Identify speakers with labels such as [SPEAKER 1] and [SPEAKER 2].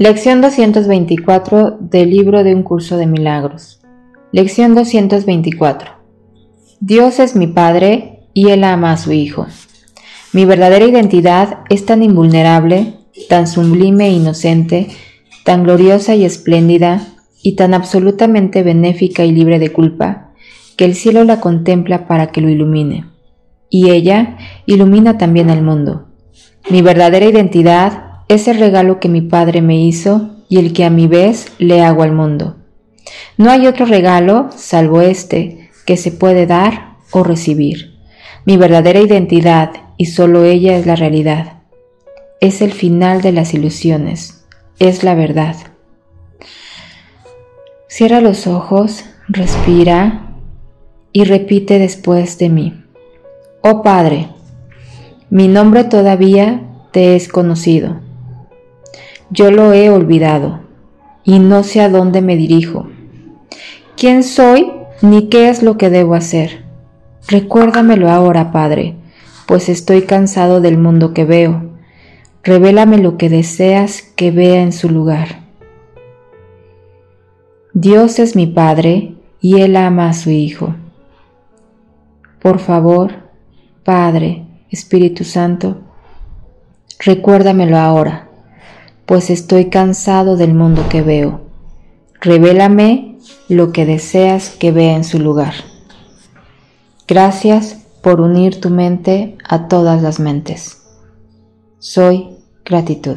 [SPEAKER 1] Lección 224 del libro de un curso de milagros. Lección 224. Dios es mi Padre y Él ama a su Hijo. Mi verdadera identidad es tan invulnerable, tan sublime e inocente, tan gloriosa y espléndida, y tan absolutamente benéfica y libre de culpa, que el cielo la contempla para que lo ilumine. Y ella ilumina también al mundo. Mi verdadera identidad es el regalo que mi Padre me hizo y el que a mi vez le hago al mundo. No hay otro regalo salvo este que se puede dar o recibir. Mi verdadera identidad y solo ella es la realidad. Es el final de las ilusiones. Es la verdad. Cierra los ojos, respira y repite después de mí. Oh Padre, mi nombre todavía te es conocido yo lo he olvidado y no sé a dónde me dirijo. ¿Quién soy ni qué es lo que debo hacer? Recuérdamelo ahora, Padre, pues estoy cansado del mundo que veo. Revélame lo que deseas que vea en su lugar. Dios es mi Padre y Él ama a su Hijo. Por favor, Padre, Espíritu Santo, recuérdamelo ahora pues estoy cansado del mundo que veo. Revélame lo que deseas que vea en su lugar. Gracias por unir tu mente a todas las mentes. Soy gratitud.